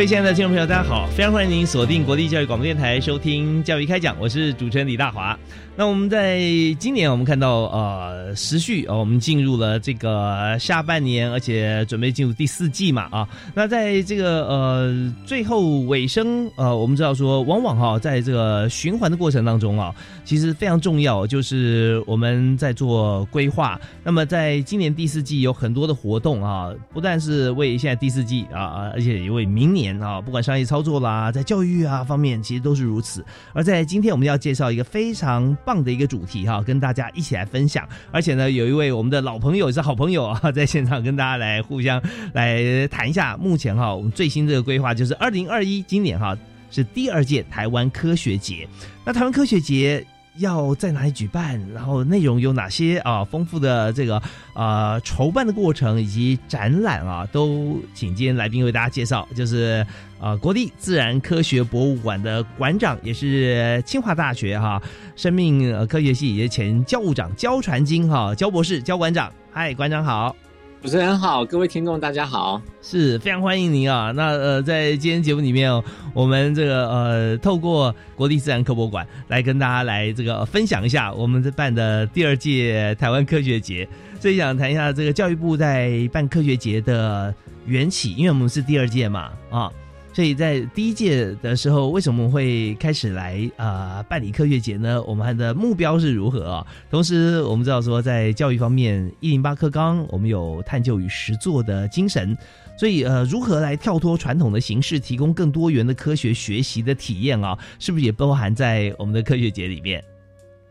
各位亲爱的听众朋友，大家好！非常欢迎您锁定国立教育广播电台收听《教育开讲》，我是主持人李大华。那我们在今年，我们看到呃，时序啊，我们进入了这个下半年，而且准备进入第四季嘛啊。那在这个呃最后尾声呃，我们知道说，往往哈，在这个循环的过程当中啊，其实非常重要，就是我们在做规划。那么在今年第四季有很多的活动啊，不但是为现在第四季啊，而且也为明年。啊，不管商业操作啦，在教育啊方面，其实都是如此。而在今天，我们要介绍一个非常棒的一个主题哈，跟大家一起来分享。而且呢，有一位我们的老朋友，也是好朋友啊，在现场跟大家来互相来谈一下。目前哈，我们最新这个规划就是二零二一今年哈是第二届台湾科学节。那台湾科学节。要在哪里举办？然后内容有哪些啊？丰富的这个呃筹办的过程以及展览啊，都请今天来宾为大家介绍。就是呃国立自然科学博物馆的馆长，也是清华大学哈生命科学系也前教务长焦传金哈焦博士焦馆长。嗨，馆长好。主持人好，各位听众大家好，是非常欢迎您啊。那呃，在今天节目里面，我们这个呃，透过国立自然科博馆来跟大家来这个分享一下我们这办的第二届台湾科学节。所以想谈一下这个教育部在办科学节的缘起，因为我们是第二届嘛啊。所以在第一届的时候，为什么会开始来啊办理科学节呢？我们的目标是如何啊？同时，我们知道说在教育方面，一零八课纲我们有探究与实作的精神，所以呃，如何来跳脱传统的形式，提供更多元的科学学习的体验啊？是不是也包含在我们的科学节里面？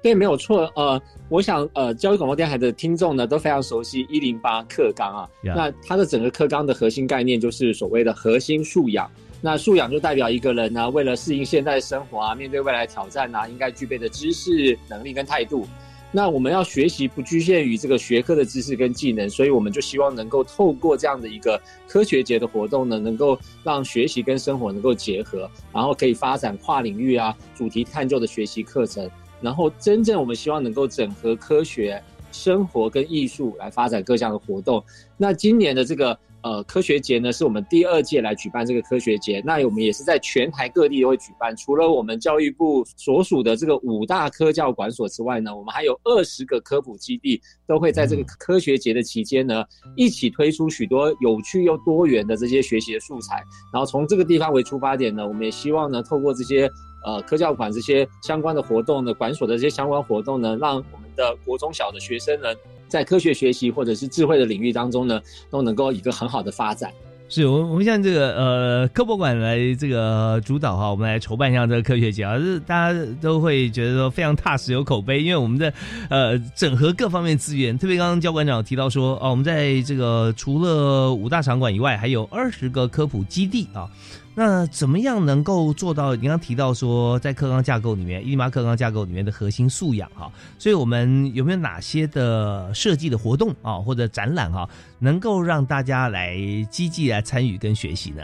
对，没有错。呃，我想呃，教育广播电台的听众呢都非常熟悉一零八课纲啊。那它的整个课纲的核心概念就是所谓的核心素养。那素养就代表一个人呢，为了适应现在生活啊，面对未来挑战啊，应该具备的知识、能力跟态度。那我们要学习不局限于这个学科的知识跟技能，所以我们就希望能够透过这样的一个科学节的活动呢，能够让学习跟生活能够结合，然后可以发展跨领域啊、主题探究的学习课程，然后真正我们希望能够整合科学、生活跟艺术来发展各项的活动。那今年的这个。呃，科学节呢是我们第二届来举办这个科学节，那我们也是在全台各地都会举办。除了我们教育部所属的这个五大科教馆所之外呢，我们还有二十个科普基地都会在这个科学节的期间呢，一起推出许多有趣又多元的这些学习的素材。然后从这个地方为出发点呢，我们也希望呢，透过这些呃科教馆这些相关的活动呢，馆所的这些相关活动呢，让我们的国中小的学生呢。在科学学习或者是智慧的领域当中呢，都能够一个很好的发展。是我们我们像这个呃科博馆来这个主导哈，我们来筹办一下这个科学节啊，是大家都会觉得说非常踏实有口碑，因为我们的呃整合各方面资源，特别刚刚教馆长提到说哦，我们在这个除了五大场馆以外，还有二十个科普基地啊。那怎么样能够做到？你刚刚提到说，在课纲架构里面，一马课纲架构里面的核心素养哈，所以我们有没有哪些的设计的活动啊，或者展览哈，能够让大家来积极来参与跟学习呢？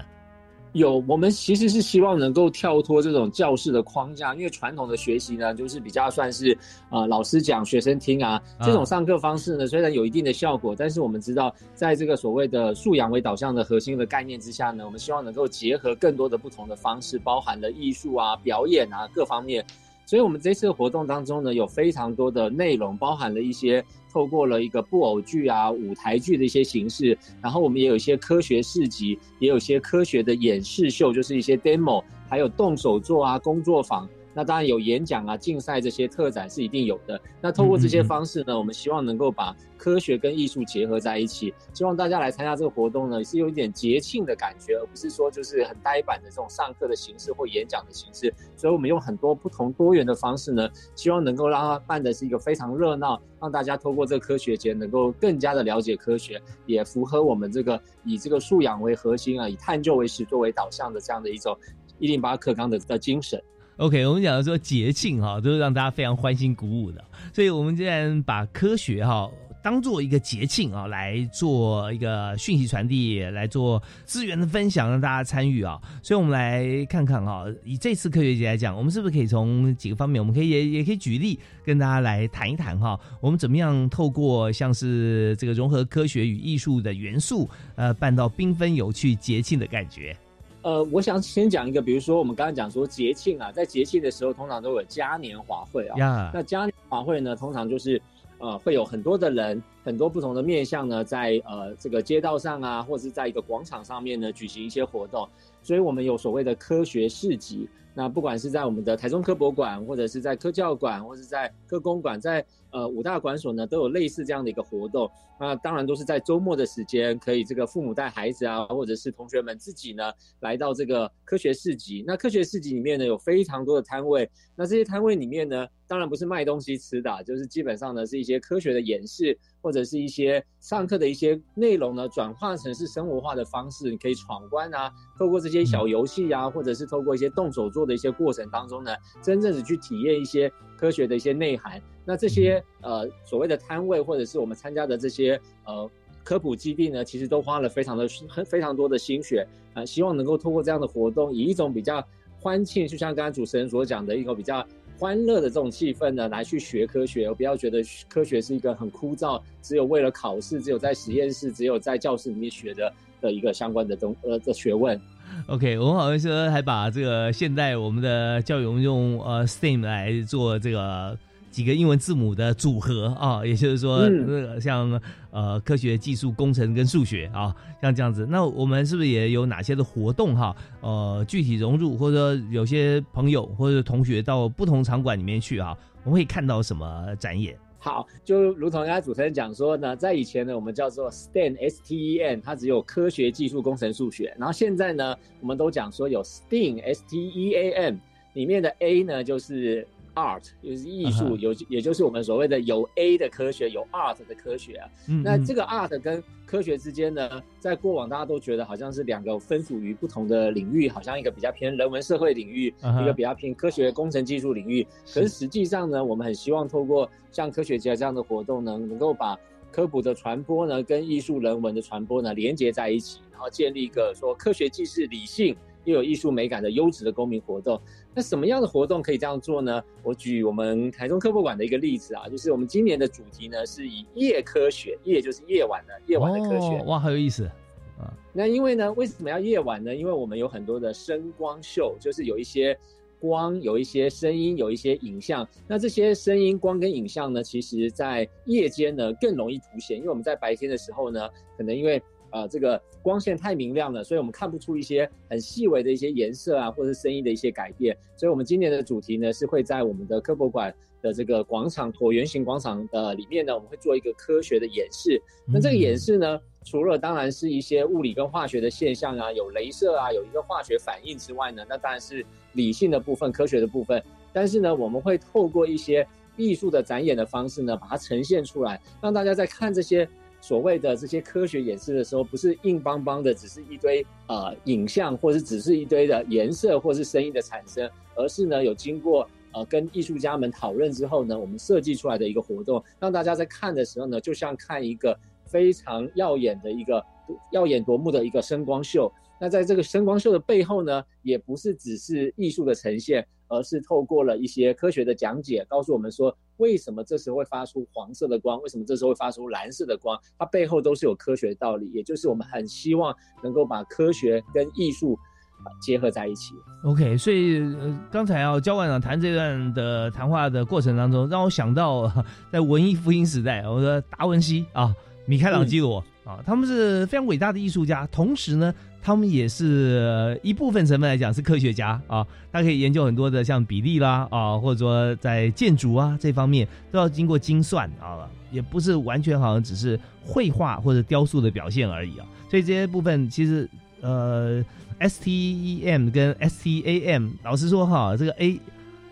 有，我们其实是希望能够跳脱这种教室的框架，因为传统的学习呢，就是比较算是呃老师讲，学生听啊这种上课方式呢，虽然有一定的效果，但是我们知道，在这个所谓的素养为导向的核心的概念之下呢，我们希望能够结合更多的不同的方式，包含了艺术啊、表演啊各方面。所以，我们这次活动当中呢，有非常多的内容，包含了一些透过了一个布偶剧啊、舞台剧的一些形式，然后我们也有一些科学市集，也有一些科学的演示秀，就是一些 demo，还有动手做啊、工作坊。那当然有演讲啊、竞赛这些特展是一定有的。那透过这些方式呢，我们希望能够把科学跟艺术结合在一起。希望大家来参加这个活动呢，是有一点节庆的感觉，而不是说就是很呆板的这种上课的形式或演讲的形式。所以我们用很多不同多元的方式呢，希望能够让它办的是一个非常热闹，让大家通过这个科学节能够更加的了解科学，也符合我们这个以这个素养为核心啊，以探究为始作为导向的这样的一种一零八课纲的的精神。OK，我们讲的说节庆哈，都是让大家非常欢欣鼓舞的。所以，我们既然把科学哈当做一个节庆啊，来做一个讯息传递，来做资源的分享，让大家参与啊。所以，我们来看看哈，以这次科学节来讲，我们是不是可以从几个方面，我们可以也也可以举例跟大家来谈一谈哈，我们怎么样透过像是这个融合科学与艺术的元素，呃，办到缤纷有趣节庆的感觉。呃，我想先讲一个，比如说我们刚刚讲说节庆啊，在节庆的时候通常都有嘉年华会啊。那嘉年华会呢，通常就是呃会有很多的人，很多不同的面向呢，在呃这个街道上啊，或者是在一个广场上面呢举行一些活动。所以我们有所谓的科学市集。那不管是在我们的台中科博馆，或者是在科教馆，或是在科工馆，在呃五大馆所呢，都有类似这样的一个活动。那当然都是在周末的时间，可以这个父母带孩子啊，或者是同学们自己呢，来到这个科学市集。那科学市集里面呢，有非常多的摊位。那这些摊位里面呢，当然不是卖东西吃的，就是基本上呢是一些科学的演示，或者是一些上课的一些内容呢，转化成是生活化的方式，你可以闯关啊，透过这些小游戏啊，或者是透过一些动手做的一些过程当中呢，真正的去体验一些科学的一些内涵。那这些呃所谓的摊位，或者是我们参加的这些呃科普基地呢，其实都花了非常的很非常多的心血啊，希望能够透过这样的活动，以一种比较欢庆，就像刚刚主持人所讲的一个比较。欢乐的这种气氛呢，来去学科学，不要觉得科学是一个很枯燥，只有为了考试，只有在实验室，只有在教室里面学的的一个相关的东呃的学问。OK，我们好像说还把这个现代我们的教育用呃 STEAM 来做这个。几个英文字母的组合啊，也就是说，像呃科学技术工程跟数学啊，像这样子，那我们是不是也有哪些的活动哈？呃，具体融入或者说有些朋友或者同学到不同场馆里面去啊，我们会看到什么展演？好，就如同刚才主持人讲说呢，在以前呢，我们叫做 STEM，S T E N，它只有科学技术工程数学，然后现在呢，我们都讲说有 STEAM，S T E A M，里面的 A 呢就是。Art 就是艺术，有也就是我们所谓的有 A 的科学，有 art 的科学啊。那这个 art 跟科学之间呢，在过往大家都觉得好像是两个分属于不同的领域，好像一个比较偏人文社会领域，一个比较偏科学工程技术领域。可是实际上呢，我们很希望透过像科学家这样的活动呢，能够把科普的传播呢，跟艺术人文的传播呢连接在一起，然后建立一个说科学既是理性。又有艺术美感的优质的公民活动，那什么样的活动可以这样做呢？我举我们台中科博馆的一个例子啊，就是我们今年的主题呢是以夜科学，夜就是夜晚的夜晚的科学，哇，好有意思啊！那因为呢，为什么要夜晚呢？因为我们有很多的声光秀，就是有一些光，有一些声音，有一些影像。那这些声音、光跟影像呢，其实在夜间呢更容易凸显，因为我们在白天的时候呢，可能因为呃，这个光线太明亮了，所以我们看不出一些很细微的一些颜色啊，或者声音的一些改变。所以，我们今年的主题呢，是会在我们的科博馆的这个广场椭圆形广场的里面呢，我们会做一个科学的演示。那这个演示呢，除了当然是一些物理跟化学的现象啊，有镭射啊，有一个化学反应之外呢，那当然是理性的部分、科学的部分。但是呢，我们会透过一些艺术的展演的方式呢，把它呈现出来，让大家在看这些。所谓的这些科学演示的时候，不是硬邦邦的，只是一堆呃影像，或者只是一堆的颜色，或是声音的产生，而是呢有经过呃跟艺术家们讨论之后呢，我们设计出来的一个活动，让大家在看的时候呢，就像看一个非常耀眼的一个耀眼夺目的一个声光秀。那在这个声光秀的背后呢，也不是只是艺术的呈现，而是透过了一些科学的讲解，告诉我们说。为什么这时候会发出黄色的光？为什么这时候会发出蓝色的光？它背后都是有科学道理，也就是我们很希望能够把科学跟艺术结合在一起。OK，所以刚才啊，焦馆长谈这段的谈话的过程当中，让我想到在文艺复兴时代，我说达文西啊、米开朗基罗啊，他们是非常伟大的艺术家，同时呢。他们也是一部分成分来讲是科学家啊，他可以研究很多的像比例啦啊，或者说在建筑啊这方面都要经过精算啊，也不是完全好像只是绘画或者雕塑的表现而已啊。所以这些部分其实呃，STEM 跟 STAM，老实说哈，这个 A。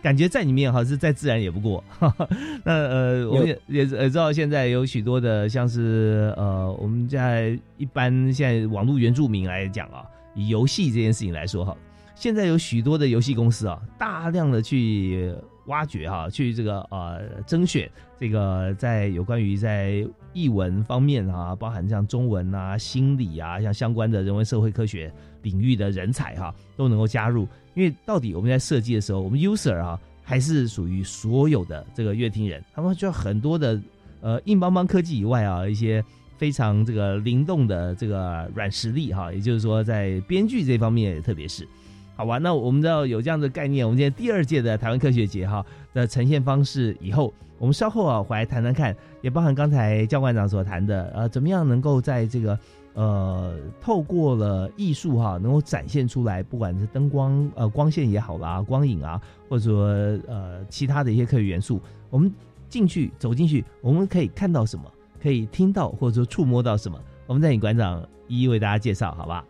感觉在里面哈是再自然也不过，那呃我们也也知道现在有许多的像是呃我们在一般现在网络原住民来讲啊，以游戏这件事情来说哈，现在有许多的游戏公司啊，大量的去挖掘哈，去这个呃甄选这个在有关于在译文方面啊，包含像中文啊、心理啊，像相关的人文社会科学领域的人才哈，都能够加入。因为到底我们在设计的时候，我们 user 啊，还是属于所有的这个乐听人，他们就很多的呃硬邦邦科技以外啊，一些非常这个灵动的这个软实力哈，也就是说在编剧这方面，特别是好吧。那我们知道有这样的概念，我们今天第二届的台湾科学节哈的呈现方式以后，我们稍后啊回来谈谈看，也包含刚才教官长所谈的呃，怎么样能够在这个。呃，透过了艺术哈，能够展现出来，不管是灯光呃光线也好啦，光影啊，或者说呃其他的一些科学元素，我们进去走进去，我们可以看到什么，可以听到或者说触摸到什么，我们再请馆长一一为大家介绍，好吧？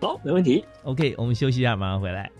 好，没问题。OK，我们休息一下，马上回来。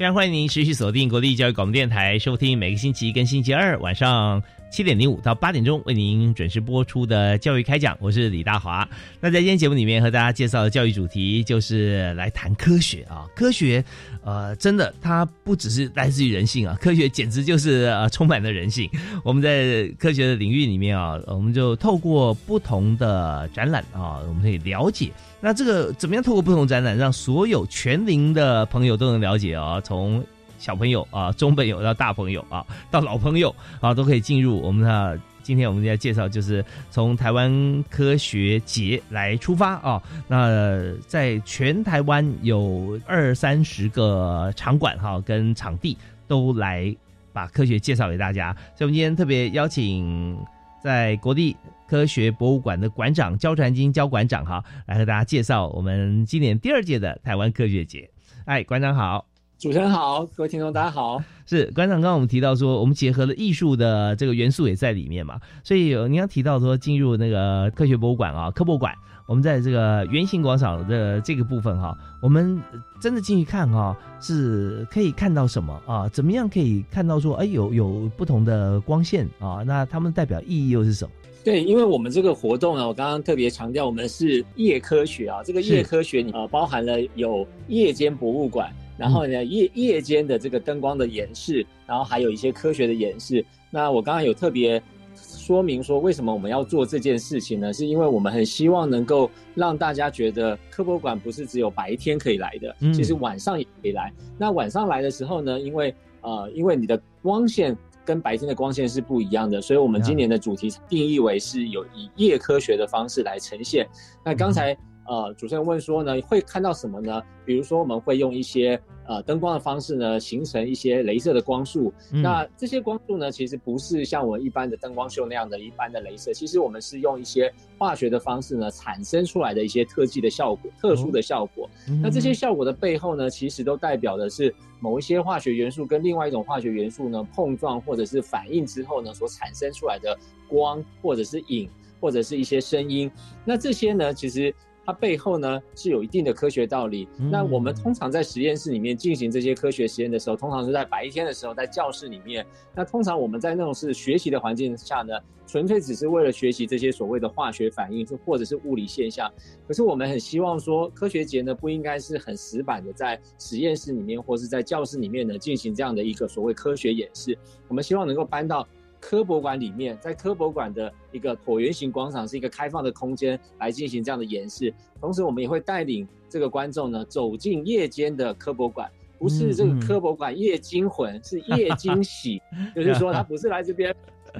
非常欢迎您持续锁定国立教育广播电台，收听每个星期一跟星期二晚上七点零五到八点钟为您准时播出的教育开讲。我是李大华。那在今天节目里面和大家介绍的教育主题就是来谈科学啊，科学，呃，真的它不只是来自于人性啊，科学简直就是呃充满了人性。我们在科学的领域里面啊，我们就透过不同的展览啊，我们可以了解。那这个怎么样透过不同展览，让所有全龄的朋友都能了解啊？从小朋友啊、中朋友到大朋友啊，到老朋友啊，都可以进入我们的。今天我们要介绍，就是从台湾科学节来出发啊。那在全台湾有二三十个场馆哈，跟场地都来把科学介绍给大家。所以，我们今天特别邀请在国立。科学博物馆的馆长焦传金焦馆长哈，来和大家介绍我们今年第二届的台湾科学节。哎，馆长好，主持人好，各位听众大家好。是馆长，刚刚我们提到说，我们结合了艺术的这个元素也在里面嘛，所以您刚提到说进入那个科学博物馆啊，科博馆。我们在这个圆形广场的这个部分哈，我们真的进去看哈，是可以看到什么啊？怎么样可以看到说，哎，有有不同的光线啊？那它们代表意义又是什么？对，因为我们这个活动呢，我刚刚特别强调，我们是夜科学啊。这个夜科学呃，包含了有夜间博物馆，然后呢夜夜间的这个灯光的演示，然后还有一些科学的演示。那我刚刚有特别。说明说为什么我们要做这件事情呢？是因为我们很希望能够让大家觉得科博馆不是只有白天可以来的，其实晚上也可以来。那晚上来的时候呢，因为呃，因为你的光线跟白天的光线是不一样的，所以我们今年的主题定义为是有以夜科学的方式来呈现。那刚才。呃，主持人问说呢，会看到什么呢？比如说，我们会用一些呃灯光的方式呢，形成一些镭射的光束。那这些光束呢，其实不是像我们一般的灯光秀那样的一般的镭射，其实我们是用一些化学的方式呢，产生出来的一些特技的效果、特殊的效果。那这些效果的背后呢，其实都代表的是某一些化学元素跟另外一种化学元素呢碰撞或者是反应之后呢，所产生出来的光或者是影或者是一些声音。那这些呢，其实。它背后呢是有一定的科学道理。那我们通常在实验室里面进行这些科学实验的时候，通常是在白天的时候，在教室里面。那通常我们在那种是学习的环境下呢，纯粹只是为了学习这些所谓的化学反应，或者是物理现象。可是我们很希望说，科学节呢不应该是很死板的在实验室里面或是在教室里面呢进行这样的一个所谓科学演示。我们希望能够搬到。科博馆里面，在科博馆的一个椭圆形广场是一个开放的空间来进行这样的演示。同时，我们也会带领这个观众呢走进夜间的科博馆，不是这个科博馆夜惊魂，是夜惊喜，就是说他不是来这边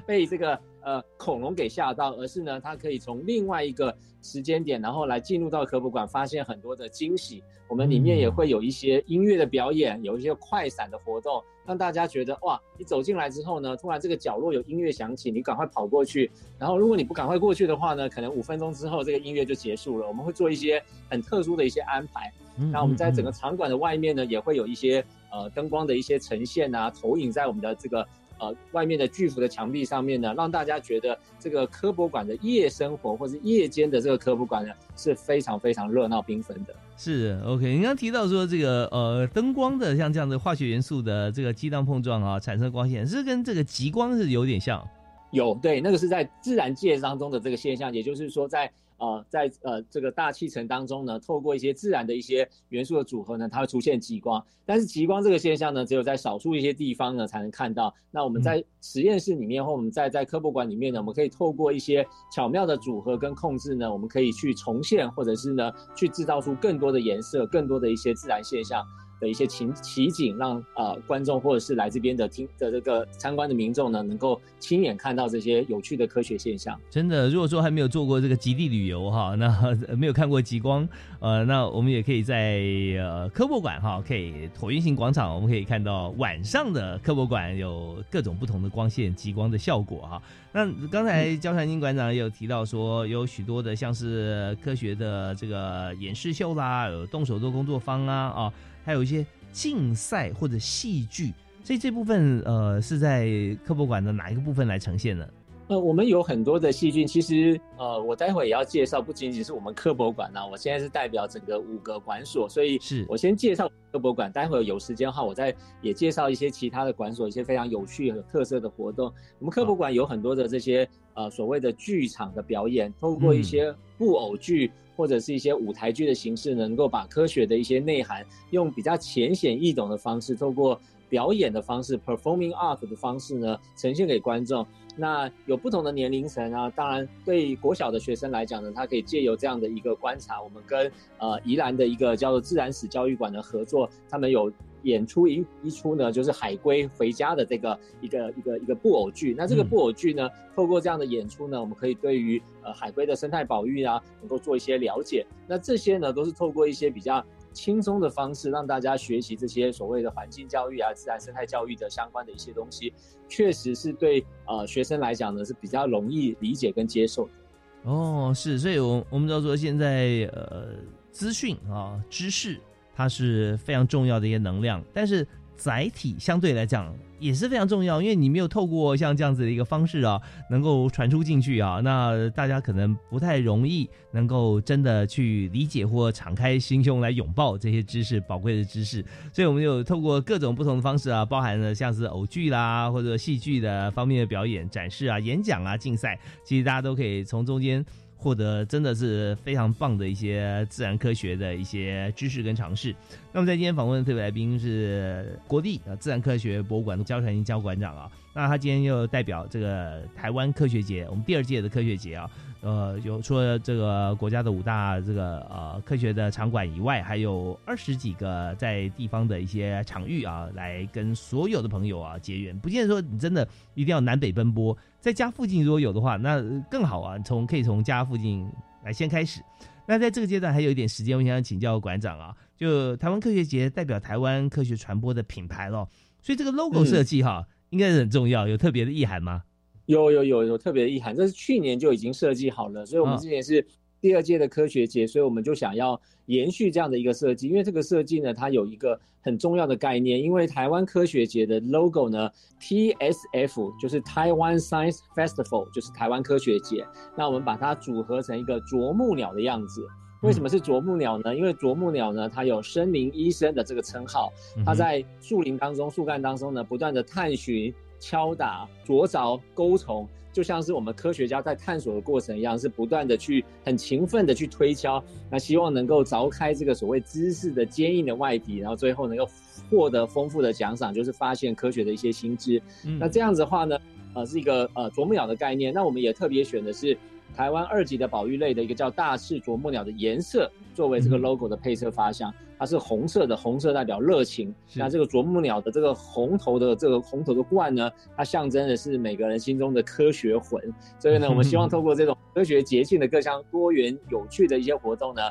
被这个。呃，恐龙给吓到，而是呢，它可以从另外一个时间点，然后来进入到科普馆，发现很多的惊喜。我们里面也会有一些音乐的表演，有一些快闪的活动，让大家觉得哇，你走进来之后呢，突然这个角落有音乐响起，你赶快跑过去。然后如果你不赶快过去的话呢，可能五分钟之后这个音乐就结束了。我们会做一些很特殊的一些安排。那我们在整个场馆的外面呢，也会有一些呃灯光的一些呈现啊，投影在我们的这个。呃，外面的巨幅的墙壁上面呢，让大家觉得这个科博馆的夜生活，或是夜间的这个科博馆呢，是非常非常热闹缤纷的。是 OK，您刚提到说这个呃灯光的像这样的化学元素的这个激荡碰撞啊，产生光线，是跟这个极光是有点像。有对，那个是在自然界当中的这个现象，也就是说在。呃，在呃这个大气层当中呢，透过一些自然的一些元素的组合呢，它会出现极光。但是极光这个现象呢，只有在少数一些地方呢才能看到。那我们在实验室里面或我们在在科博馆里面呢，我们可以透过一些巧妙的组合跟控制呢，我们可以去重现或者是呢去制造出更多的颜色，更多的一些自然现象。的一些情奇景，让呃观众或者是来这边的听的这个参观的民众呢，能够亲眼看到这些有趣的科学现象。真的，如果说还没有做过这个极地旅游哈，那 没有看过极光，呃，那我们也可以在呃科博馆哈，可以椭圆形广场，我们可以看到晚上的科博馆有各种不同的光线极光的效果哈。那刚才焦传金馆长也有提到说，有许多的像是科学的这个演示秀啦，有动手做工作坊啊啊。还有一些竞赛或者戏剧，所以这部分呃是在科博馆的哪一个部分来呈现呢？呃，我们有很多的细菌，其实呃，我待会也要介绍，不仅仅是我们科博馆呢，我现在是代表整个五个馆所，所以是我先介绍科博馆，待会有时间的话，我再也介绍一些其他的馆所，一些非常有趣和特色的活动。我们科博馆有很多的这些呃所谓的剧场的表演，透过一些布偶剧。或者是一些舞台剧的形式，能够把科学的一些内涵，用比较浅显易懂的方式，透过表演的方式 （performing art） 的方式呢，呈现给观众。那有不同的年龄层啊，当然对国小的学生来讲呢，他可以借由这样的一个观察，我们跟呃宜兰的一个叫做自然史教育馆的合作，他们有。演出一一出呢，就是海龟回家的这个一个一个一个布偶剧。那这个布偶剧呢，透过这样的演出呢，我们可以对于呃海龟的生态保育啊，能够做一些了解。那这些呢，都是透过一些比较轻松的方式，让大家学习这些所谓的环境教育啊、自然生态教育的相关的一些东西，确实是对呃学生来讲呢是比较容易理解跟接受的。哦，是，所以我我们叫做现在呃资讯啊知识。它是非常重要的一些能量，但是载体相对来讲也是非常重要，因为你没有透过像这样子的一个方式啊，能够传出进去啊，那大家可能不太容易能够真的去理解或敞开心胸来拥抱这些知识宝贵的知识，所以我们有透过各种不同的方式啊，包含了像是偶剧啦或者戏剧的方面的表演展示啊、演讲啊、竞赛，其实大家都可以从中间。获得真的是非常棒的一些自然科学的一些知识跟尝试。那么在今天访问的特别来宾是国立呃自然科学博物馆的焦传英焦馆长啊，那他今天又代表这个台湾科学节，我们第二届的科学节啊。呃，有除了这个国家的五大这个呃科学的场馆以外，还有二十几个在地方的一些场域啊，来跟所有的朋友啊结缘。不见得说你真的一定要南北奔波，在家附近如果有的话，那更好啊。从可以从家附近来先开始。那在这个阶段还有一点时间，我想请教馆长啊，就台湾科学节代表台湾科学传播的品牌咯，所以这个 logo 设计哈，应该是很重要，有特别的意涵吗？有有有有特别的意涵，这是去年就已经设计好了，所以我们之前是第二届的科学节，所以我们就想要延续这样的一个设计，因为这个设计呢，它有一个很重要的概念，因为台湾科学节的 logo 呢，TSF 就是 Taiwan Science Festival，就是台湾科学节，那我们把它组合成一个啄木鸟的样子。为什么是啄木鸟呢？因为啄木鸟呢，它有森林医生的这个称号，它在树林当中、树干当中呢，不断的探寻、敲打、啄凿、钩虫。就像是我们科学家在探索的过程一样，是不断的去很勤奋的去推敲，那希望能够凿开这个所谓知识的坚硬的外皮，然后最后能够获得丰富的奖赏，就是发现科学的一些新知。那这样子的话呢，呃，是一个呃啄木鸟的概念。那我们也特别选的是台湾二级的保育类的一个叫大赤啄木鸟的颜色作为这个 logo 的配色发香。它是红色的，红色代表热情。那这个啄木鸟的这个红头的这个红头的冠呢，它象征的是每个人心中的科学魂。所以呢，我们希望透过这种科学节庆的各项多元有趣的一些活动呢。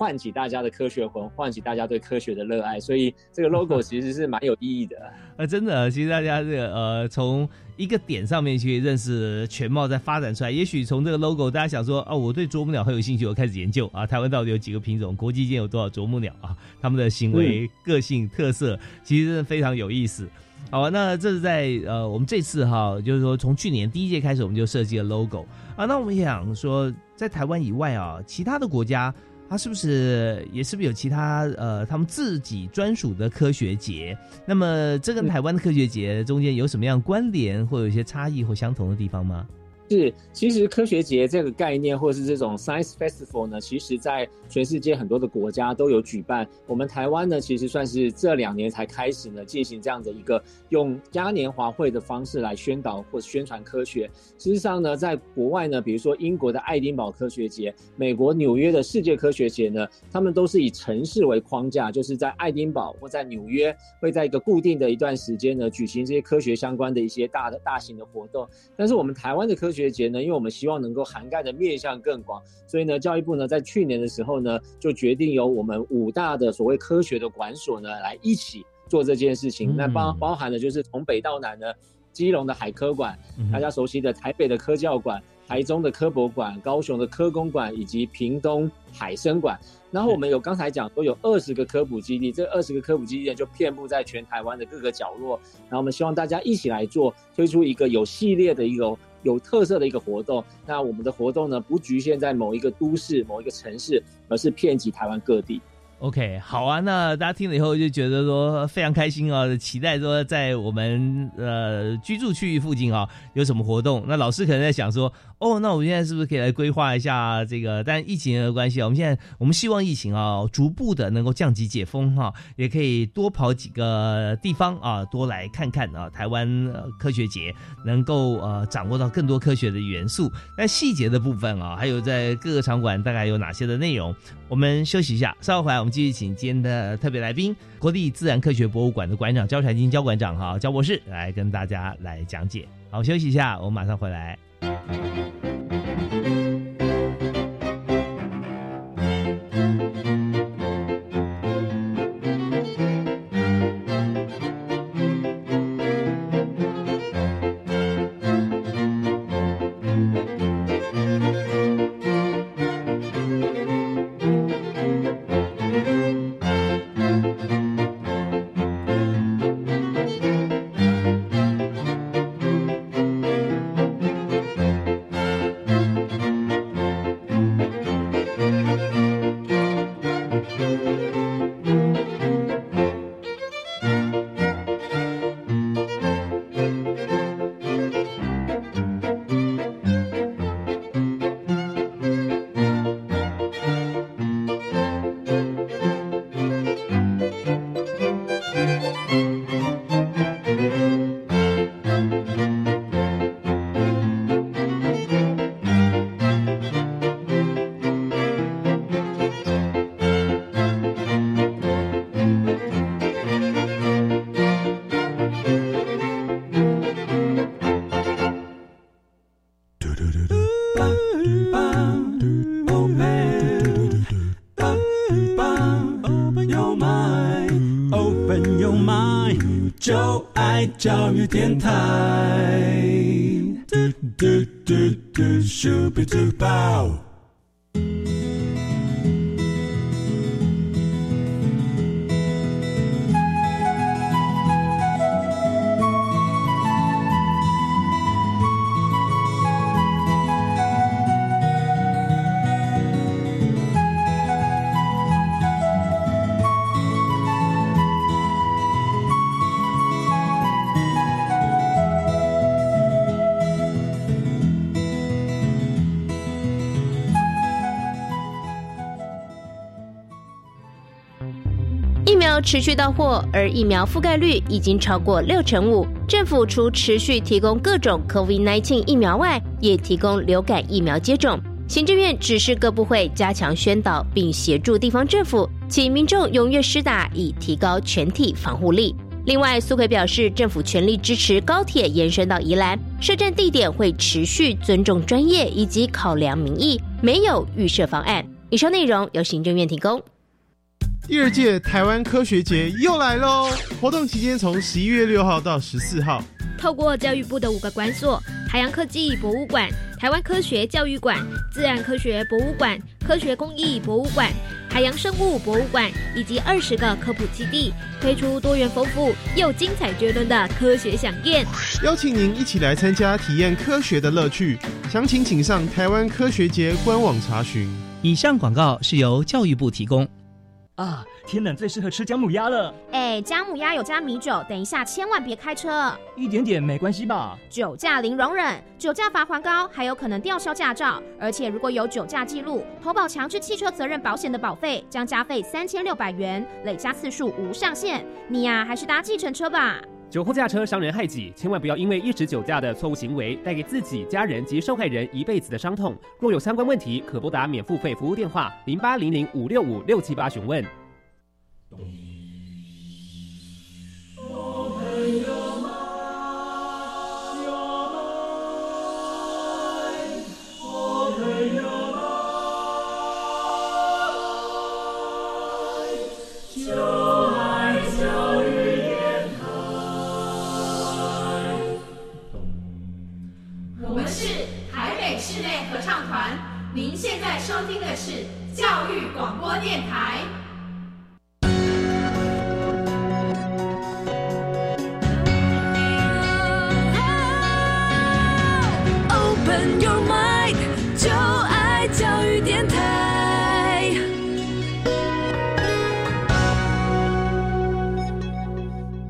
唤起大家的科学魂，唤起大家对科学的热爱，所以这个 logo 其实是蛮有意义的。呃，真的，其实大家这个呃，从一个点上面去认识全貌，再发展出来。也许从这个 logo，大家想说，哦，我对啄木鸟很有兴趣，我开始研究啊，台湾到底有几个品种？国际间有多少啄木鸟啊？他们的行为、个性、特色，其实非常有意思。好，那这是在呃，我们这次哈，就是说从去年第一届开始，我们就设计了 logo 啊。那我们想说，在台湾以外啊，其他的国家。它是不是也是不是有其他呃他们自己专属的科学节？那么这跟台湾的科学节中间有什么样关联，或有一些差异或相同的地方吗？是，其实科学节这个概念，或是这种 science festival 呢，其实在全世界很多的国家都有举办。我们台湾呢，其实算是这两年才开始呢进行这样的一个用嘉年华会的方式来宣导或宣传科学。事实上呢，在国外呢，比如说英国的爱丁堡科学节，美国纽约的世界科学节呢，他们都是以城市为框架，就是在爱丁堡或在纽约，会在一个固定的一段时间呢举行这些科学相关的一些大的大型的活动。但是我们台湾的科学学节呢，因为我们希望能够涵盖的面向更广，所以呢，教育部呢在去年的时候呢，就决定由我们五大的所谓科学的管所呢来一起做这件事情。那包包含的就是从北到南呢，基隆的海科馆，大家熟悉的台北的科教馆。台中的科博馆、高雄的科工馆以及屏东海生馆，然后我们有刚才讲都有二十个科普基地，这二十个科普基地就遍布在全台湾的各个角落。然后我们希望大家一起来做，推出一个有系列的一个有特色的一个活动。那我们的活动呢，不局限在某一个都市、某一个城市，而是遍及台湾各地。OK，好啊，那大家听了以后就觉得说非常开心啊，期待说在我们呃居住区域附近啊有什么活动。那老师可能在想说，哦，那我们现在是不是可以来规划一下这个？但疫情的关系啊，我们现在我们希望疫情啊逐步的能够降级解封哈，也可以多跑几个地方啊，多来看看啊。台湾科学节能够呃掌握到更多科学的元素。那细节的部分啊，还有在各个场馆大概有哪些的内容？我们休息一下，稍后回来我们。继续请今天的特别来宾，国立自然科学博物馆的馆长焦传金焦馆长哈，焦博士来跟大家来讲解。好，休息一下，我们马上回来。教育电台。持续到货，而疫苗覆盖率已经超过六成五。政府除持续提供各种 COVID-19 疫苗外，也提供流感疫苗接种。行政院指示各部会加强宣导，并协助地方政府，请民众踊跃施打，以提高全体防护力。另外，苏奎表示，政府全力支持高铁延伸到宜兰，设站地点会持续尊重专业以及考量民意，没有预设方案。以上内容由行政院提供。第二届台湾科学节又来喽！活动期间从十一月六号到十四号。透过教育部的五个馆所：海洋科技博物馆、台湾科学教育馆、自然科学博物馆、科学工艺博物馆、海洋生物博物馆，以及二十个科普基地，推出多元丰富又精彩绝伦的科学飨宴，邀请您一起来参加，体验科学的乐趣。详情请上台湾科学节官网查询。以上广告是由教育部提供。啊，天冷最适合吃姜母鸭了。哎，姜母鸭有加米酒，等一下千万别开车。一点点没关系吧？酒驾零容忍，酒驾罚还高，还有可能吊销驾照。而且如果有酒驾记录，投保强制汽车责任保险的保费将加费三千六百元，累加次数无上限。你呀，还是搭计程车吧。酒后驾车伤人害己，千万不要因为一时酒驾的错误行为，带给自己、家人及受害人一辈子的伤痛。若有相关问题，可拨打免付费服务电话零八零零五六五六七八询问。电台。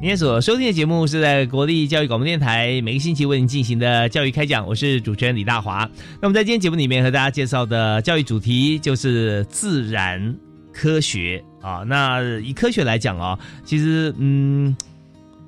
今天所收听的节目是在国立教育广播电台每个星期为您进行的教育开讲，我是主持人李大华。那么在今天节目里面和大家介绍的教育主题就是自然科学啊。那以科学来讲啊，其实嗯，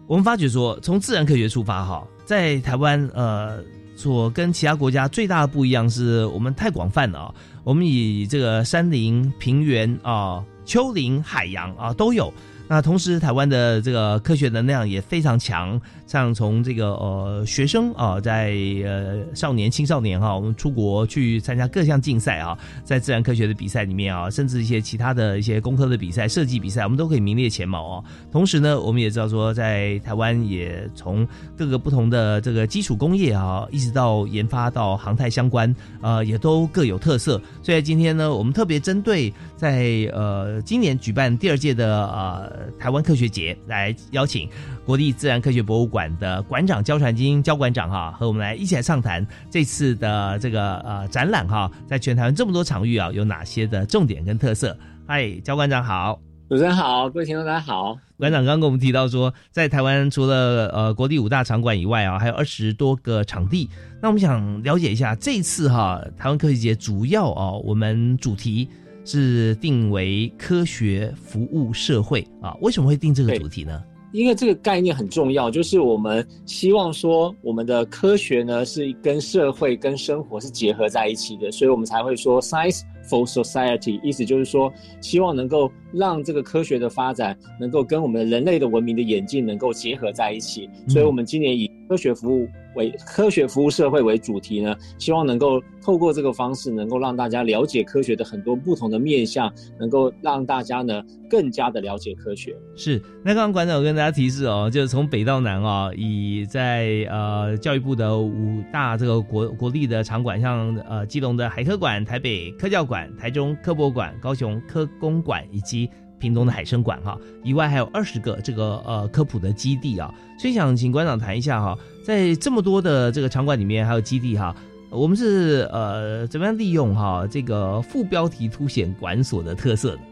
我们发觉说从自然科学出发哈，在台湾呃。所跟其他国家最大的不一样是我们太广泛了啊！我们以这个山林、平原啊、丘陵、海洋啊都有。那同时，台湾的这个科学能量也非常强，像从这个呃学生啊，在呃少年、青少年哈，我们出国去参加各项竞赛啊，在自然科学的比赛里面啊，甚至一些其他的一些工科的比赛、设计比赛，我们都可以名列前茅哦。同时呢，我们也知道说，在台湾也从各个不同的这个基础工业啊，一直到研发到航太相关，呃，也都各有特色。所以今天呢，我们特别针对在呃今年举办第二届的呃。台湾科学节来邀请国立自然科学博物馆的馆长焦传金焦馆长哈，和我们来一起来畅谈这次的这个呃展览哈，在全台湾这么多场域啊，有哪些的重点跟特色？嗨，焦馆长好，主持人好，各位听众大家好。馆长刚刚跟我们提到说，在台湾除了呃国立五大场馆以外啊，还有二十多个场地。那我们想了解一下，这次哈台湾科学节主要啊，我们主题。是定为科学服务社会啊？为什么会定这个主题呢？因为这个概念很重要，就是我们希望说，我们的科学呢是跟社会、跟生活是结合在一起的，所以我们才会说 science for society，意思就是说，希望能够让这个科学的发展能够跟我们人类的文明的演进能够结合在一起。所以我们今年以科学服务。为科学服务社会为主题呢，希望能够透过这个方式，能够让大家了解科学的很多不同的面向，能够让大家呢更加的了解科学。是，那刚刚馆长有跟大家提示哦，就是从北到南啊，以在呃教育部的五大这个国国立的场馆，像呃基隆的海科馆、台北科教馆、台中科博馆、高雄科工馆以及。屏东的海生馆哈，以外还有二十个这个呃科普的基地啊，所以想请馆长谈一下哈，在这么多的这个场馆里面还有基地哈，我们是呃怎么样利用哈这个副标题凸显馆所的特色呢？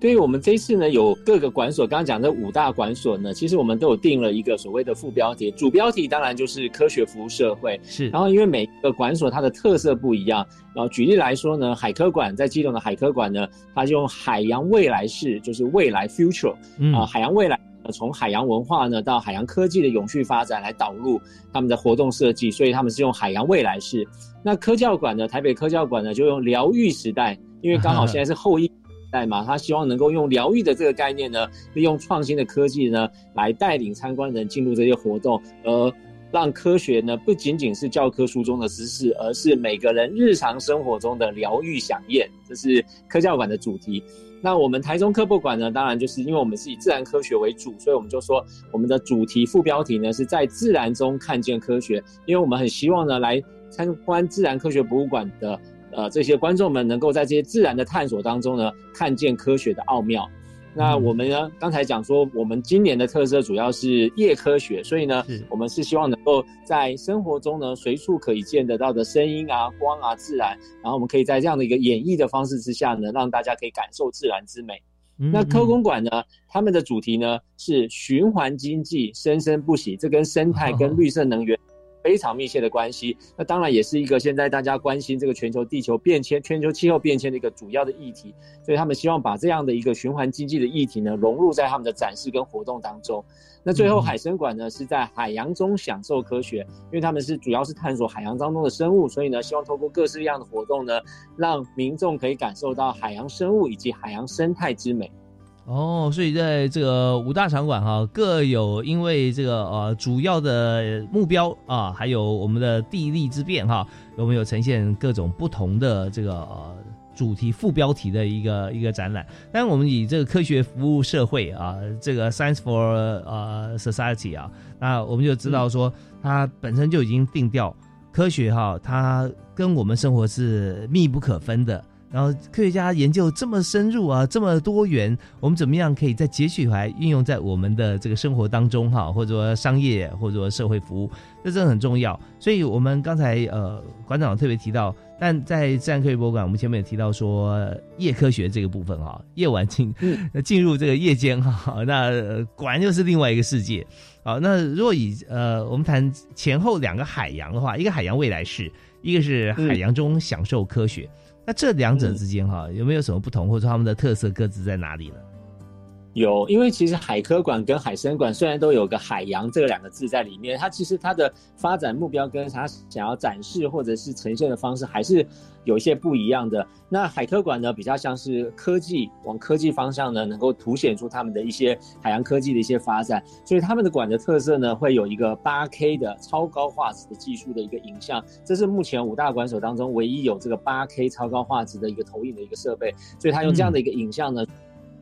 对于我们这一次呢，有各个馆所，刚刚讲的五大馆所呢，其实我们都有定了一个所谓的副标题，主标题当然就是科学服务社会。是，然后因为每个馆所它的特色不一样，然后举例来说呢，海科馆在基隆的海科馆呢，它就用海洋未来式，就是未来 future 啊，海洋未来从海洋文化呢到海洋科技的永续发展来导入他们的活动设计，所以他们是用海洋未来式。那科教馆呢，台北科教馆呢就用疗愈时代，因为刚好 现在是后疫。代嘛，他希望能够用疗愈的这个概念呢，利用创新的科技呢，来带领参观人进入这些活动，而让科学呢不仅仅是教科书中的知识，而是每个人日常生活中的疗愈享宴。这是科教馆的主题。那我们台中科博馆呢，当然就是因为我们是以自然科学为主，所以我们就说我们的主题副标题呢是在自然中看见科学，因为我们很希望呢来参观自然科学博物馆的。呃，这些观众们能够在这些自然的探索当中呢，看见科学的奥妙。那我们呢，刚才讲说，我们今年的特色主要是夜科学，所以呢，我们是希望能够在生活中呢，随处可以见得到的声音啊、光啊、自然，然后我们可以在这样的一个演绎的方式之下呢，让大家可以感受自然之美。那科工馆呢，他们的主题呢是循环经济，生生不息，这跟生态 跟绿色能源。非常密切的关系，那当然也是一个现在大家关心这个全球地球变迁、全球气候变迁的一个主要的议题，所以他们希望把这样的一个循环经济的议题呢融入在他们的展示跟活动当中。那最后海参馆呢是在海洋中享受科学，因为他们是主要是探索海洋当中的生物，所以呢希望透过各式各样的活动呢，让民众可以感受到海洋生物以及海洋生态之美。哦，所以在这个五大场馆哈，各有因为这个呃主要的目标啊，还有我们的地利之变哈，我们有呈现各种不同的这个呃主题副标题的一个一个展览？但是我们以这个科学服务社会啊，这个 Science for 呃 Society 啊，那我们就知道说它本身就已经定调科学哈，它跟我们生活是密不可分的。然后科学家研究这么深入啊，这么多元，我们怎么样可以再截取回来运用在我们的这个生活当中哈，或者说商业或者说社会服务，这真的很重要。所以我们刚才呃馆长特别提到，但在自然科学博物馆，我们前面也提到说夜科学这个部分哈，夜晚进进入这个夜间哈，那果然又是另外一个世界。好，那如果以呃我们谈前后两个海洋的话，一个海洋未来式，一个是海洋中享受科学。那这两者之间哈有没有什么不同，或者说他们的特色各自在哪里呢？有，因为其实海科馆跟海生馆虽然都有个海洋这两个字在里面，它其实它的发展目标跟它想要展示或者是呈现的方式还是。有一些不一样的。那海科馆呢，比较像是科技，往科技方向呢，能够凸显出他们的一些海洋科技的一些发展。所以他们的馆的特色呢，会有一个八 K 的超高画质的技术的一个影像，这是目前五大馆所当中唯一有这个八 K 超高画质的一个投影的一个设备。所以他用这样的一个影像呢，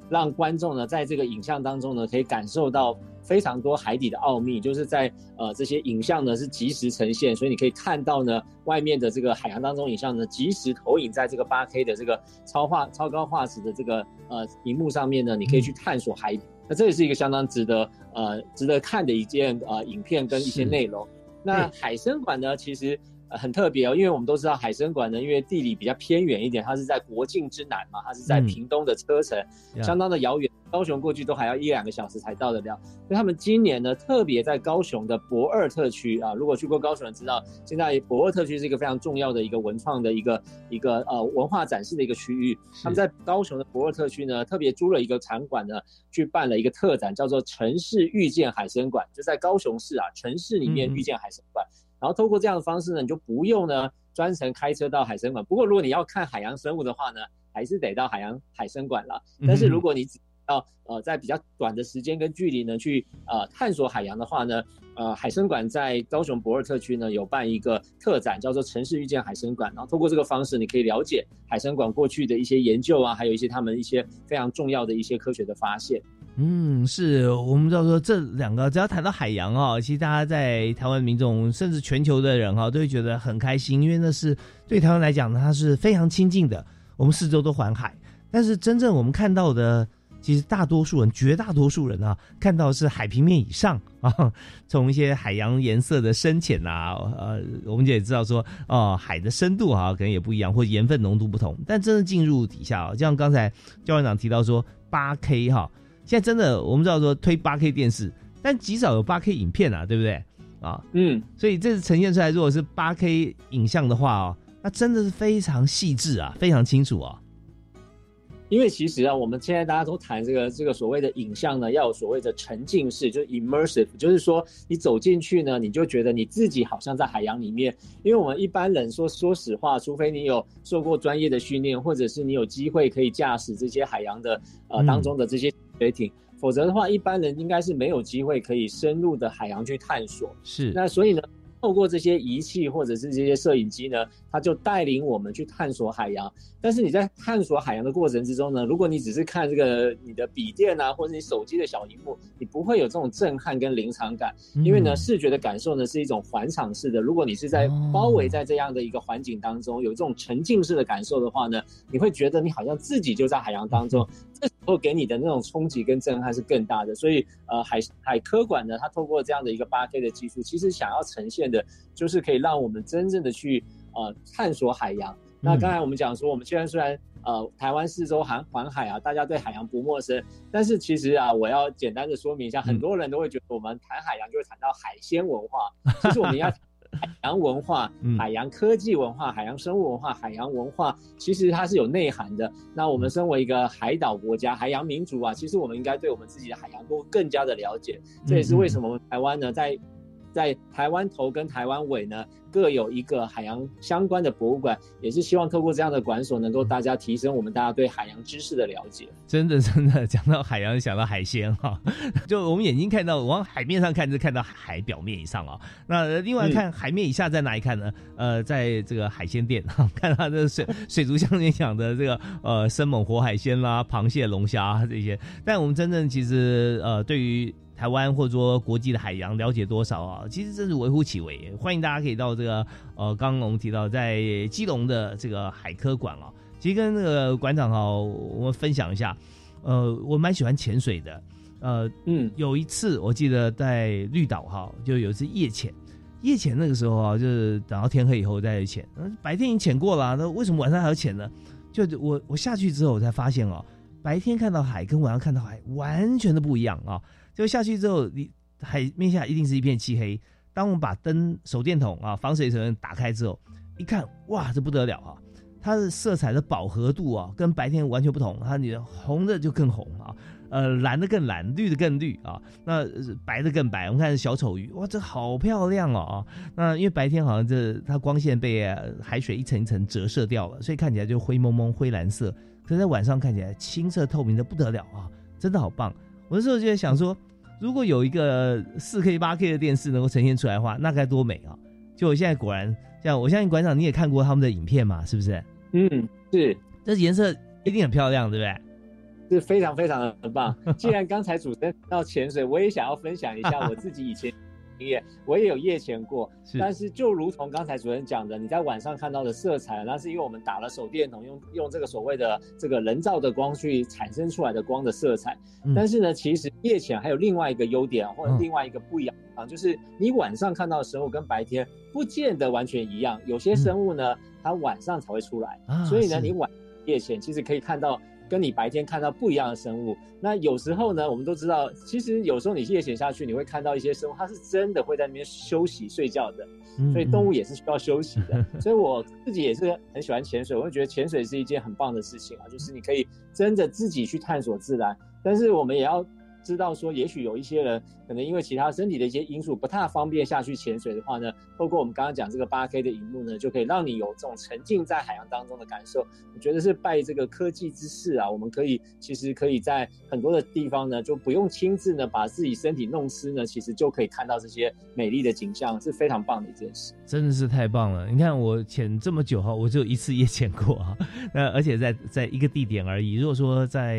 让观众呢，在这个影像当中呢，可以感受到。非常多海底的奥秘，就是在呃这些影像呢是及时呈现，所以你可以看到呢外面的这个海洋当中影像呢及时投影在这个八 K 的这个超画超高画质的这个呃荧幕上面呢，你可以去探索海底。那这也是一个相当值得呃值得看的一件呃影片跟一些内容。那海参馆呢，其实。呃，很特别哦，因为我们都知道海参馆呢，因为地理比较偏远一点，它是在国境之南嘛，它是在屏东的车程，相当的遥远，高雄过去都还要一两个小时才到得了。所以他们今年呢，特别在高雄的博二特区啊，如果去过高雄的知道，现在博二特区是一个非常重要的一个文创的一个一个呃文化展示的一个区域。他们在高雄的博二特区呢，特别租了一个场馆呢，去办了一个特展，叫做“城市遇见海参馆”，就在高雄市啊，城市里面遇见海参馆。然后通过这样的方式呢，你就不用呢专程开车到海参馆。不过如果你要看海洋生物的话呢，还是得到海洋海参馆了。但是如果你只要呃在比较短的时间跟距离呢去呃探索海洋的话呢，呃海参馆在高雄博尔特区呢有办一个特展，叫做“城市遇见海参馆”。然后通过这个方式，你可以了解海参馆过去的一些研究啊，还有一些他们一些非常重要的一些科学的发现。嗯，是我们知道说这两个，只要谈到海洋哦，其实大家在台湾民众，甚至全球的人哈，都会觉得很开心，因为那是对台湾来讲呢，它是非常亲近的，我们四周都环海。但是真正我们看到的，其实大多数人，绝大多数人啊，看到是海平面以上啊，从一些海洋颜色的深浅啊，呃，我们也知道说，哦，海的深度啊，可能也不一样，或盐分浓度不同。但真的进入底下啊，就像刚才教院长提到说，八 K 哈，现在真的我们知道说推八 K 电视，但极少有八 K 影片啊，对不对？啊，嗯，所以这是呈现出来，如果是八 K 影像的话哦，那真的是非常细致啊，非常清楚啊。因为其实啊，我们现在大家都谈这个这个所谓的影像呢，要有所谓的沉浸式，就是 immersive，就是说你走进去呢，你就觉得你自己好像在海洋里面。因为我们一般人说说实话，除非你有受过专业的训练，或者是你有机会可以驾驶这些海洋的呃当中的这些水艇，否则的话，一般人应该是没有机会可以深入的海洋去探索。是，那所以呢？透过这些仪器或者是这些摄影机呢，它就带领我们去探索海洋。但是你在探索海洋的过程之中呢，如果你只是看这个你的笔电啊，或者你手机的小荧幕，你不会有这种震撼跟临场感。因为呢，视觉的感受呢是一种环场式的。如果你是在包围在这样的一个环境当中，有这种沉浸式的感受的话呢，你会觉得你好像自己就在海洋当中。这时候给你的那种冲击跟震撼是更大的。所以，呃，海海科馆呢，它透过这样的一个八 K 的技术，其实想要呈现的。就是可以让我们真正的去呃探索海洋。那刚才我们讲说，我们现在虽然呃台湾四周环环海啊，大家对海洋不陌生，但是其实啊，我要简单的说明一下，很多人都会觉得我们谈海洋就会谈到海鲜文化，其实我们要海洋文化、海洋科技文化、海洋生物文化、海洋文化，其实它是有内涵的。那我们身为一个海岛国家、海洋民族啊，其实我们应该对我们自己的海洋都更加的了解。这也是为什么我们台湾呢，在在台湾头跟台湾尾呢，各有一个海洋相关的博物馆，也是希望透过这样的馆所，能够大家提升我们大家对海洋知识的了解。真的，真的，讲到海洋，想到海鲜哈，就我们眼睛看到往海面上看，就看到海表面以上啊。那另外看海面以下在哪里看呢？呃，在这个海鲜店哈，看它的水水族箱里养的这个呃生猛活海鲜啦，螃蟹、龙虾这些。但我们真正其实呃对于。台湾或者说国际的海洋了解多少啊？其实这是微乎其微。欢迎大家可以到这个呃，刚刚我们提到在基隆的这个海科馆啊，其实跟那个馆长哈，我们分享一下。呃，我蛮喜欢潜水的。呃，嗯，有一次我记得在绿岛哈，就有一次夜潜。夜潜那个时候啊，就是等到天黑以后再潜。白天已经潜过了，那为什么晚上还要潜呢？就我我下去之后，我才发现哦，白天看到海跟晚上看到海完全的不一样啊。就下去之后，你海面下一定是一片漆黑。当我们把灯、手电筒啊、防水层打开之后，一看，哇，这不得了啊！它的色彩的饱和度啊，跟白天完全不同。它你红的就更红啊，呃，蓝的更蓝，绿的更绿啊，那白的更白。我们看小丑鱼，哇，这好漂亮哦啊！那因为白天好像这它光线被海水一层一层折射掉了，所以看起来就灰蒙蒙、灰蓝色。可是在晚上看起来清澈透明的不得了啊，真的好棒！我那时候就在想说。如果有一个四 K、八 K 的电视能够呈现出来的话，那该多美啊！就我现在果然，像我相信馆长你也看过他们的影片嘛，是不是？嗯，是。这颜色一定很漂亮，对不对？是非常非常的棒。既然刚才主持人到潜水，我也想要分享一下 我自己以前。我也有夜潜过，但是就如同刚才主任讲的，你在晚上看到的色彩，那是因为我们打了手电筒，用用这个所谓的这个人造的光去产生出来的光的色彩。但是呢，其实夜潜还有另外一个优点，或者另外一个不一样啊，就是你晚上看到的生物跟白天不见得完全一样，有些生物呢，它晚上才会出来，所以呢，你晚夜潜其实可以看到。跟你白天看到不一样的生物，那有时候呢，我们都知道，其实有时候你夜潜下去，你会看到一些生物，它是真的会在那边休息睡觉的，所以动物也是需要休息的。所以我自己也是很喜欢潜水，我会觉得潜水是一件很棒的事情啊，就是你可以真的自己去探索自然，但是我们也要。知道说，也许有一些人可能因为其他身体的一些因素不太方便下去潜水的话呢，透过我们刚刚讲这个八 K 的荧幕呢，就可以让你有这种沉浸在海洋当中的感受。我觉得是拜这个科技之赐啊，我们可以其实可以在很多的地方呢，就不用亲自呢把自己身体弄湿呢，其实就可以看到这些美丽的景象，是非常棒的一件事。真的是太棒了！你看我潜这么久哈，我就一次也潜过啊，那而且在在一个地点而已。如果说在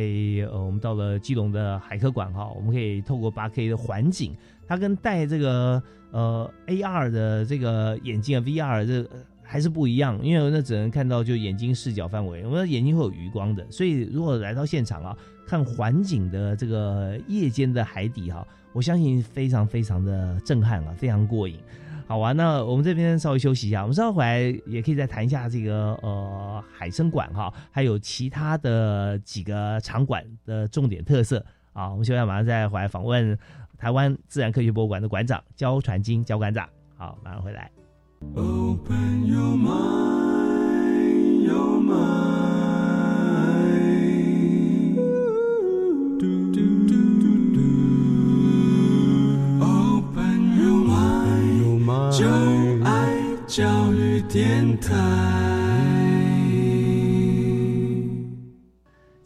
呃我们到了基隆的海科馆。好，我们可以透过八 K 的环境，它跟戴这个呃 AR 的这个眼镜啊，VR 这还是不一样，因为那只能看到就眼睛视角范围，我们眼睛会有余光的，所以如果来到现场啊，看环景的这个夜间的海底哈，我相信非常非常的震撼啊，非常过瘾。好啊，那我们这边稍微休息一下，我们稍后回来也可以再谈一下这个呃海参馆哈，还有其他的几个场馆的重点特色啊。我们现在马上再回来访问台湾自然科学博物馆的馆长焦传金焦馆长。好，马上回来。Open your mind, your mind. Open your mind，就爱教育电台。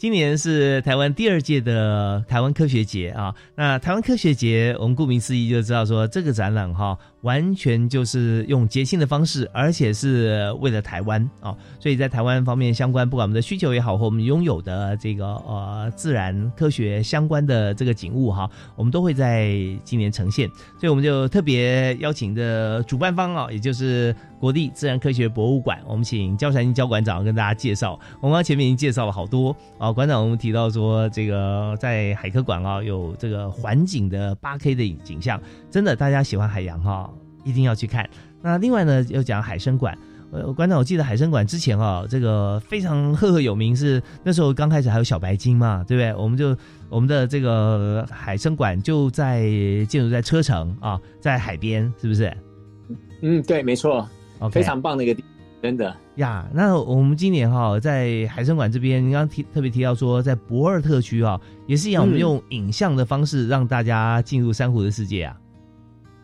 今年是台湾第二届的台湾科学节啊，那台湾科学节，我们顾名思义就知道说这个展览哈，完全就是用节庆的方式，而且是为了台湾啊，所以在台湾方面相关，不管我们的需求也好，或我们拥有的这个呃自然科学相关的这个景物哈，我们都会在今年呈现，所以我们就特别邀请的主办方啊，也就是国立自然科学博物馆，我们请焦传金焦馆长跟大家介绍，我们刚前面已经介绍了好多啊。馆长，我们提到说，这个在海科馆啊，有这个环景的八 K 的景象，真的，大家喜欢海洋哈，一定要去看。那另外呢，又讲海参馆，呃，馆长，我记得海参馆之前啊，这个非常赫赫有名，是那时候刚开始还有小白鲸嘛，对不对？我们就我们的这个海参馆就在建筑在车城啊，在海边，是不是？嗯，对，没错，非常棒的一个地。真的呀，那我们今年哈在海参馆这边，你刚刚提特别提到说，在博尔特区啊，也是一样，我们用影像的方式让大家进入珊瑚的世界啊。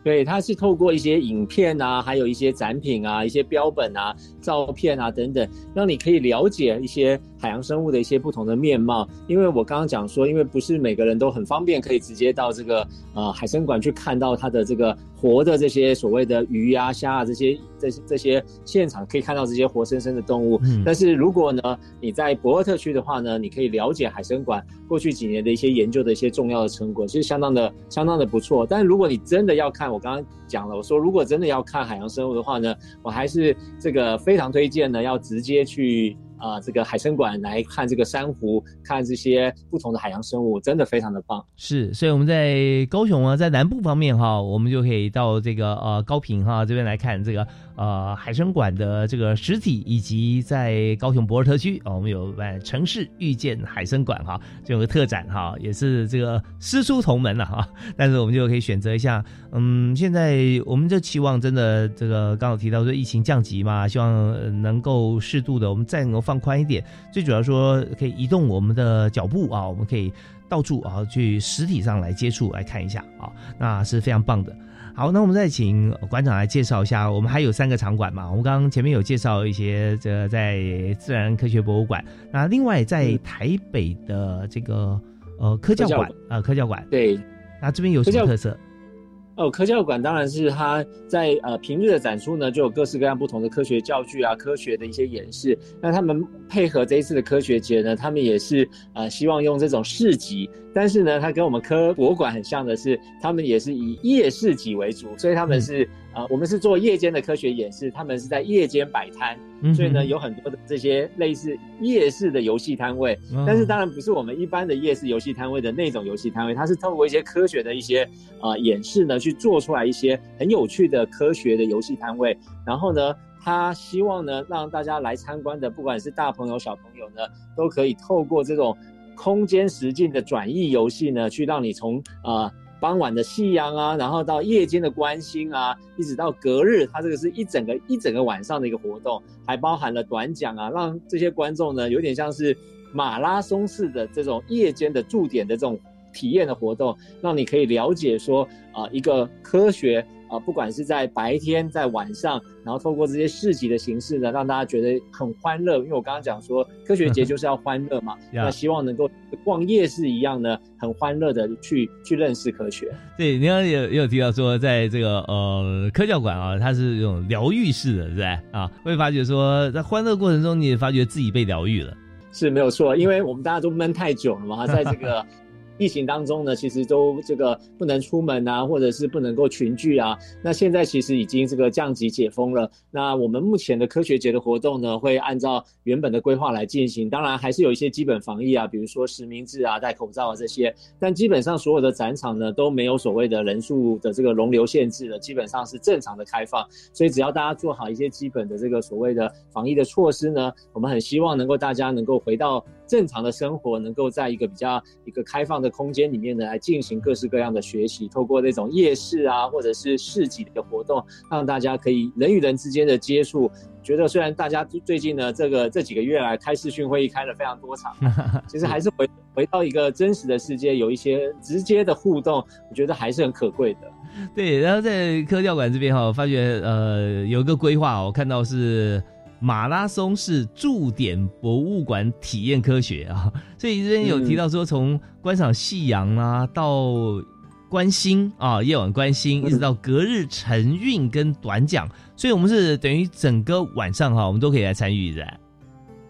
对，它是透过一些影片啊，还有一些展品啊，一些标本啊、照片啊等等，让你可以了解一些海洋生物的一些不同的面貌。因为我刚刚讲说，因为不是每个人都很方便可以直接到这个呃海参馆去看到它的这个。活的这些所谓的鱼啊、虾啊这些这些这些现场可以看到这些活生生的动物。但是如果呢你在博尔特区的话呢，你可以了解海参馆过去几年的一些研究的一些重要的成果，其实相当的相当的不错。但是如果你真的要看，我刚刚讲了，我说如果真的要看海洋生物的话呢，我还是这个非常推荐呢，要直接去。啊，这个海参馆来看这个珊瑚，看这些不同的海洋生物，真的非常的棒。是，所以我们在高雄啊，在南部方面哈，我们就可以到这个呃高平哈这边来看这个。呃，海参馆的这个实体，以及在高雄博尔特区啊，我们有呃城市遇见海参馆哈，就有个特展哈，也是这个师出同门了哈。但是我们就可以选择一下，嗯，现在我们就期望真的这个刚好提到说疫情降级嘛，希望能够适度的我们再能够放宽一点，最主要说可以移动我们的脚步啊，我们可以到处啊去实体上来接触来看一下啊，那是非常棒的。好，那我们再请馆长来介绍一下，我们还有三个场馆嘛？我们刚刚前面有介绍一些，这在自然科学博物馆。那另外在台北的这个呃科教馆啊，科教馆对，那这边有什么特色？哦，科教馆当然是它在呃平日的展出呢，就有各式各样不同的科学教具啊，科学的一些演示。那他们配合这一次的科学节呢，他们也是呃希望用这种市集。但是呢，它跟我们科博物馆很像的是，他们也是以夜市集为主，所以他们是呃，我们是做夜间的科学演示，他们是在夜间摆摊，所以呢，有很多的这些类似夜市的游戏摊位。但是当然不是我们一般的夜市游戏摊位的那种游戏摊位，它是透过一些科学的一些呃演示呢，去做出来一些很有趣的科学的游戏摊位。然后呢，他希望呢，让大家来参观的，不管是大朋友小朋友呢，都可以透过这种。空间实境的转移游戏呢，去让你从呃傍晚的夕阳啊，然后到夜间的关心啊，一直到隔日，它这个是一整个一整个晚上的一个活动，还包含了短讲啊，让这些观众呢有点像是马拉松式的这种夜间的驻点的这种体验的活动，让你可以了解说啊一个科学。啊，不管是在白天，在晚上，然后透过这些市集的形式呢，让大家觉得很欢乐。因为我刚刚讲说，科学节就是要欢乐嘛，那希望能够逛夜市一样呢，很欢乐的去去认识科学。对，你刚刚也有提到说，在这个呃科教馆啊，它是这种疗愈式的，是不对？啊，会发觉说，在欢乐过程中，你也发觉自己被疗愈了，是没有错。因为我们大家都闷太久了嘛，在这个。疫情当中呢，其实都这个不能出门啊，或者是不能够群聚啊。那现在其实已经这个降级解封了。那我们目前的科学节的活动呢，会按照原本的规划来进行。当然还是有一些基本防疫啊，比如说实名制啊、戴口罩啊这些。但基本上所有的展场呢都没有所谓的人数的这个容留限制了，基本上是正常的开放。所以只要大家做好一些基本的这个所谓的防疫的措施呢，我们很希望能够大家能够回到。正常的生活能够在一个比较一个开放的空间里面呢，来进行各式各样的学习，透过那种夜市啊，或者是市集的活动，让大家可以人与人之间的接触。觉得虽然大家最近呢，这个 这几个月来开视讯会议开了非常多场，其实还是回回到一个真实的世界，有一些直接的互动，我觉得还是很可贵的。对，然后在科教馆这边哈，发觉呃有一个规划，我看到是。马拉松是驻点博物馆体验科学啊，所以这边有提到说，从观赏夕阳啊，到观星啊，夜晚观星，一直到隔日晨运跟短讲，所以我们是等于整个晚上哈，我们都可以来参与的。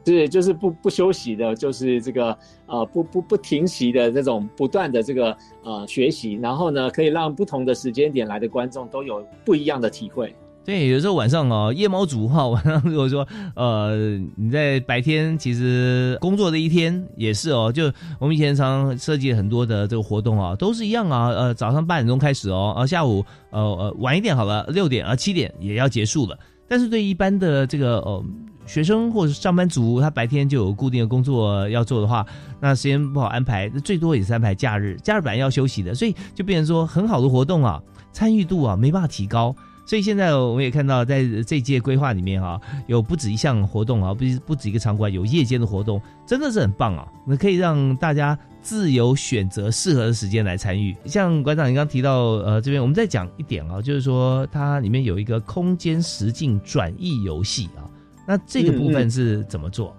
是，就是不不休息的，就是这个呃不不不停息的这种不断的这个呃学习，然后呢，可以让不同的时间点来的观众都有不一样的体会。对，有时候晚上哦，夜猫族哈，晚上如果说呃你在白天其实工作的一天也是哦，就我们以前常设计很多的这个活动啊，都是一样啊，呃早上八点钟开始哦，啊下午呃呃晚一点好了，六点啊七点也要结束了。但是对一般的这个呃学生或者上班族，他白天就有固定的工作要做的话，那时间不好安排，最多也是安排假日，假日本来要休息的，所以就变成说很好的活动啊，参与度啊没办法提高。所以现在我们也看到，在这届规划里面哈，有不止一项活动啊，不不止一个场馆，有夜间的活动，真的是很棒啊！那可以让大家自由选择适合的时间来参与。像馆长你刚提到，呃，这边我们再讲一点啊，就是说它里面有一个空间实境转译游戏啊，那这个部分是怎么做？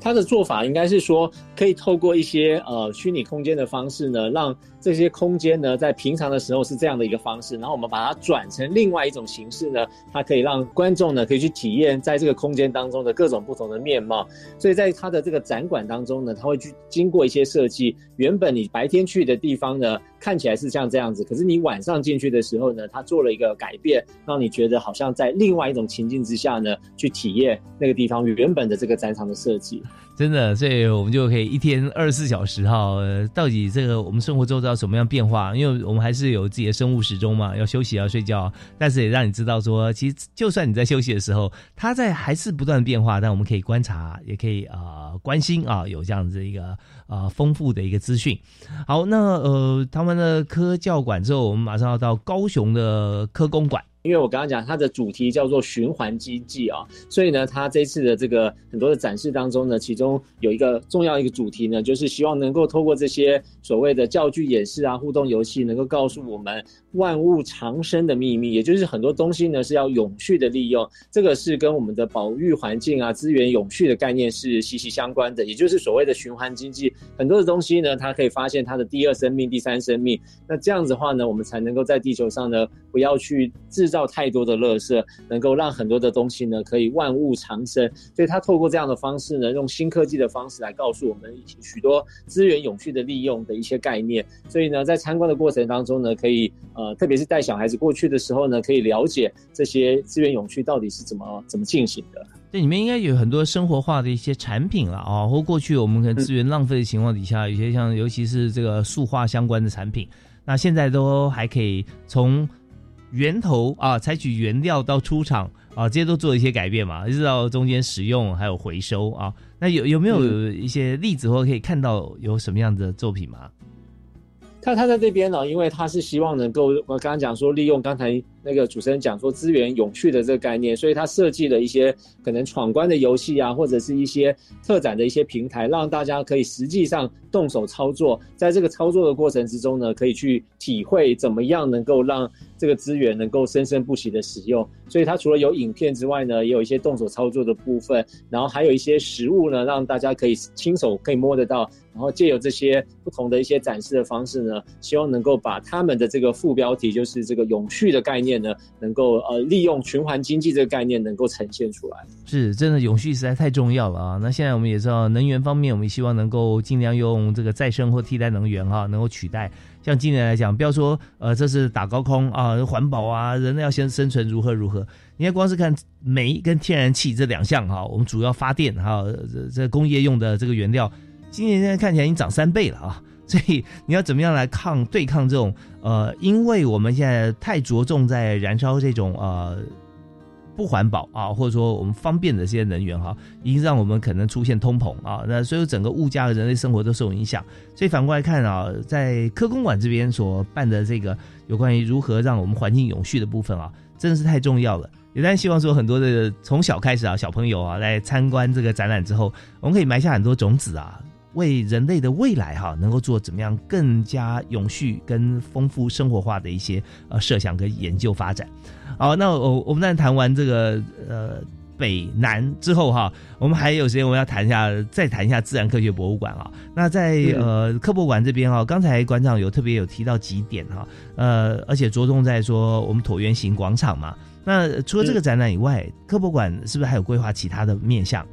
它的做法应该是说，可以透过一些呃虚拟空间的方式呢，让。这些空间呢，在平常的时候是这样的一个方式，然后我们把它转成另外一种形式呢，它可以让观众呢可以去体验在这个空间当中的各种不同的面貌。所以在它的这个展馆当中呢，它会去经过一些设计。原本你白天去的地方呢，看起来是像这样子，可是你晚上进去的时候呢，它做了一个改变，让你觉得好像在另外一种情境之下呢，去体验那个地方原本的这个展场的设计。真的，所以我们就可以一天二十四小时哈，到底这个我们生活周遭。什么样变化？因为我们还是有自己的生物时钟嘛，要休息要睡觉，但是也让你知道说，其实就算你在休息的时候，它在还是不断变化。但我们可以观察，也可以啊关心啊，有这样子一个啊丰富的一个资讯。好，那呃，他们的科教馆之后，我们马上要到高雄的科工馆。因为我刚刚讲它的主题叫做循环经济啊，所以呢，它这次的这个很多的展示当中呢，其中有一个重要一个主题呢，就是希望能够透过这些所谓的教具演示啊、互动游戏，能够告诉我们万物长生的秘密，也就是很多东西呢是要永续的利用，这个是跟我们的保育环境啊、资源永续的概念是息息相关的，也就是所谓的循环经济，很多的东西呢，它可以发现它的第二生命、第三生命，那这样子的话呢，我们才能够在地球上呢，不要去制。造太多的垃圾，能够让很多的东西呢可以万物长生。所以他透过这样的方式呢，用新科技的方式来告诉我们许多资源永续的利用的一些概念。所以呢，在参观的过程当中呢，可以呃，特别是带小孩子过去的时候呢，可以了解这些资源永续到底是怎么怎么进行的。这里面应该有很多生活化的一些产品了啊，或过去我们可能资源浪费的情况底下，有些像尤其是这个塑化相关的产品，那现在都还可以从。源头啊，采取原料到出厂啊，这些都做一些改变嘛，一直到中间使用还有回收啊。那有有没有一些例子或可以看到有什么样的作品吗？他他在这边呢，因为他是希望能够我刚刚讲说利用刚才。那个主持人讲说资源永续的这个概念，所以他设计了一些可能闯关的游戏啊，或者是一些特展的一些平台，让大家可以实际上动手操作，在这个操作的过程之中呢，可以去体会怎么样能够让这个资源能够生生不息的使用。所以它除了有影片之外呢，也有一些动手操作的部分，然后还有一些实物呢，让大家可以亲手可以摸得到，然后借由这些不同的一些展示的方式呢，希望能够把他们的这个副标题就是这个永续的概念。念呢，能够呃利用循环经济这个概念能够呈现出来。是真的，永续实在太重要了啊！那现在我们也知道，能源方面，我们希望能够尽量用这个再生或替代能源哈，能够取代。像今年来讲，不要说呃这是打高空啊，环保啊，人类要先生存如何如何。你看，光是看煤跟天然气这两项哈，我们主要发电哈，这这工业用的这个原料，今年现在看起来已经涨三倍了啊！所以你要怎么样来抗对抗这种呃，因为我们现在太着重在燃烧这种呃不环保啊，或者说我们方便的这些能源哈，已经让我们可能出现通膨啊，那所以整个物价和人类生活都受影响。所以反过来看啊，在科公馆这边所办的这个有关于如何让我们环境永续的部分啊，真的是太重要了。也当然希望说很多的从小开始啊，小朋友啊来参观这个展览之后，我们可以埋下很多种子啊。为人类的未来哈，能够做怎么样更加永续跟丰富生活化的一些呃设想跟研究发展。好，那我我们在谈完这个呃北南之后哈，我们还有时间我们要谈一下，再谈一下自然科学博物馆啊。那在呃科博馆这边啊，刚才馆长有特别有提到几点哈，呃，而且着重在说我们椭圆形广场嘛。那除了这个展览以外，科博馆是不是还有规划其他的面向？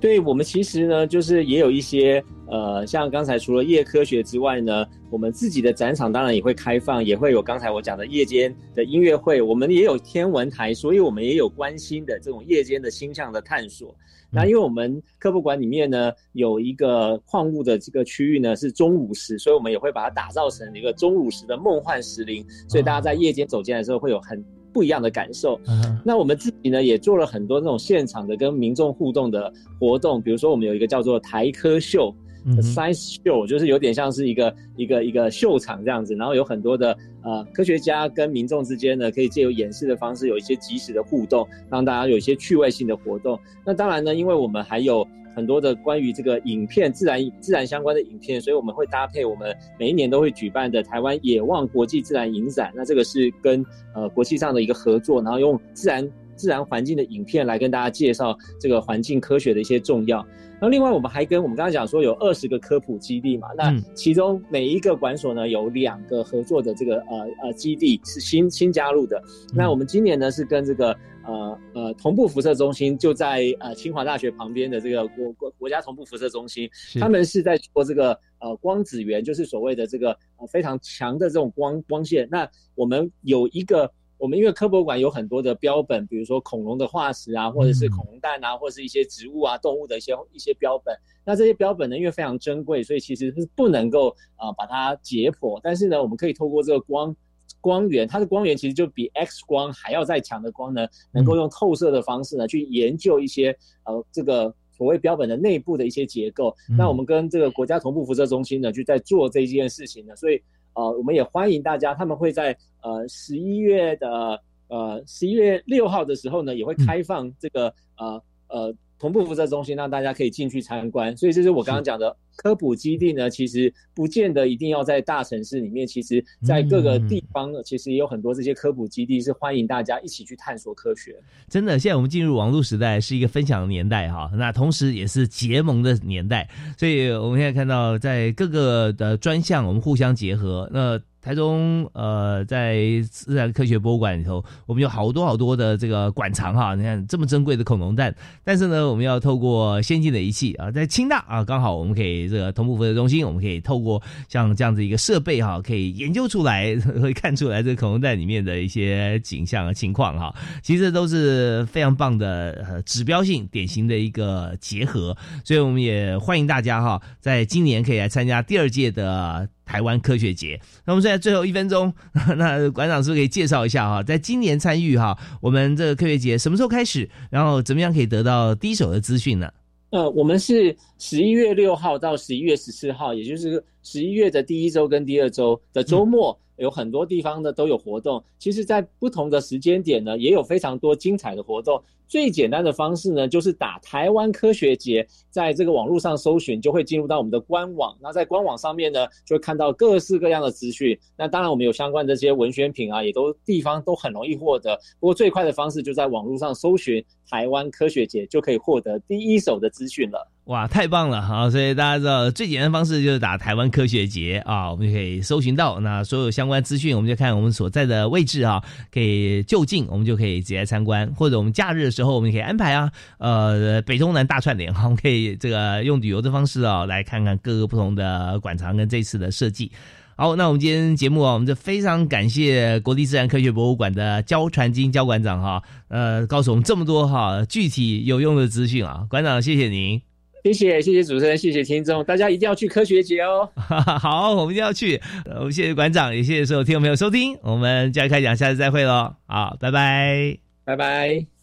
对我们其实呢，就是也有一些呃，像刚才除了夜科学之外呢，我们自己的展场当然也会开放，也会有刚才我讲的夜间的音乐会。我们也有天文台，所以我们也有关心的这种夜间的星象的探索。那因为我们科普馆里面呢有一个矿物的这个区域呢是中午时，所以我们也会把它打造成一个中午时的梦幻石林，所以大家在夜间走进来的时候会有很。不一样的感受。那我们自己呢，也做了很多那种现场的跟民众互动的活动，比如说我们有一个叫做台科秀，Science Show，就是有点像是一个一个一个秀场这样子，然后有很多的呃科学家跟民众之间呢，可以借由演示的方式有一些即时的互动，让大家有一些趣味性的活动。那当然呢，因为我们还有。很多的关于这个影片自然自然相关的影片，所以我们会搭配我们每一年都会举办的台湾野望国际自然影展。那这个是跟呃国际上的一个合作，然后用自然自然环境的影片来跟大家介绍这个环境科学的一些重要。那另外我们还跟我们刚刚讲说有二十个科普基地嘛，那其中每一个馆所呢有两个合作的这个呃呃基地是新新加入的。那我们今年呢是跟这个。呃呃，同步辐射中心就在呃清华大学旁边的这个国国国家同步辐射中心，他们是在做这个呃光子源，就是所谓的这个呃非常强的这种光光线。那我们有一个，我们因为科博馆有很多的标本，比如说恐龙的化石啊，或者是恐龙蛋啊，或者是一些植物啊、动物的一些一些标本。那这些标本呢，因为非常珍贵，所以其实是不能够啊把它解剖。但是呢，我们可以透过这个光。光源，它的光源其实就比 X 光还要再强的光呢，能够用透射的方式呢去研究一些呃这个所谓标本的内部的一些结构。那我们跟这个国家同步辐射中心呢就在做这件事情呢，所以呃我们也欢迎大家，他们会在呃十一月的呃十一月六号的时候呢也会开放这个呃呃。同步辐射中心让大家可以进去参观，所以这是我刚刚讲的科普基地呢。其实不见得一定要在大城市里面，其实在各个地方呢，其实也有很多这些科普基地是欢迎大家一起去探索科学。真的，现在我们进入网络时代，是一个分享的年代哈，那同时也是结盟的年代，所以我们现在看到在各个的专项，我们互相结合。那台中呃，在自然科学博物馆里头，我们有好多好多的这个馆藏哈。你看这么珍贵的恐龙蛋，但是呢，我们要透过先进的仪器啊，在清大啊，刚好我们可以这个同步辐射中心，我们可以透过像这样子一个设备哈，可以研究出来，会看出来这个恐龙蛋里面的一些景象和情况哈。其实都是非常棒的呃指标性典型的一个结合，所以我们也欢迎大家哈，在今年可以来参加第二届的。台湾科学节，那我们现在最后一分钟，那馆长是不是可以介绍一下哈，在今年参与哈，我们这个科学节什么时候开始，然后怎么样可以得到第一手的资讯呢？呃，我们是十一月六号到十一月十四号，也就是十一月的第一周跟第二周的周末。有很多地方呢都有活动，其实，在不同的时间点呢，也有非常多精彩的活动。最简单的方式呢，就是打台湾科学节，在这个网络上搜寻，就会进入到我们的官网。那在官网上面呢，就会看到各式各样的资讯。那当然，我们有相关的这些文宣品啊，也都地方都很容易获得。不过最快的方式就在网络上搜寻台湾科学节，就可以获得第一手的资讯了。哇，太棒了哈！所以大家知道最简单的方式就是打台湾科学节啊，我们就可以搜寻到那所有相关资讯，我们就看我们所在的位置啊，可以就近，我们就可以直接参观，或者我们假日的时候，我们可以安排啊，呃，北中南大串联哈，我们可以这个用旅游的方式啊，来看看各个不同的馆藏跟这次的设计。好，那我们今天节目啊，我们就非常感谢国立自然科学博物馆的焦传金焦馆长哈，呃，告诉我们这么多哈具体有用的资讯啊，馆长谢谢您。谢谢谢谢主持人，谢谢听众，大家一定要去科学节哦。好，我们一定要去。我们谢谢馆长，也谢谢所有听众朋友收听。我们教育开讲，下次再会喽。好，拜拜，拜拜。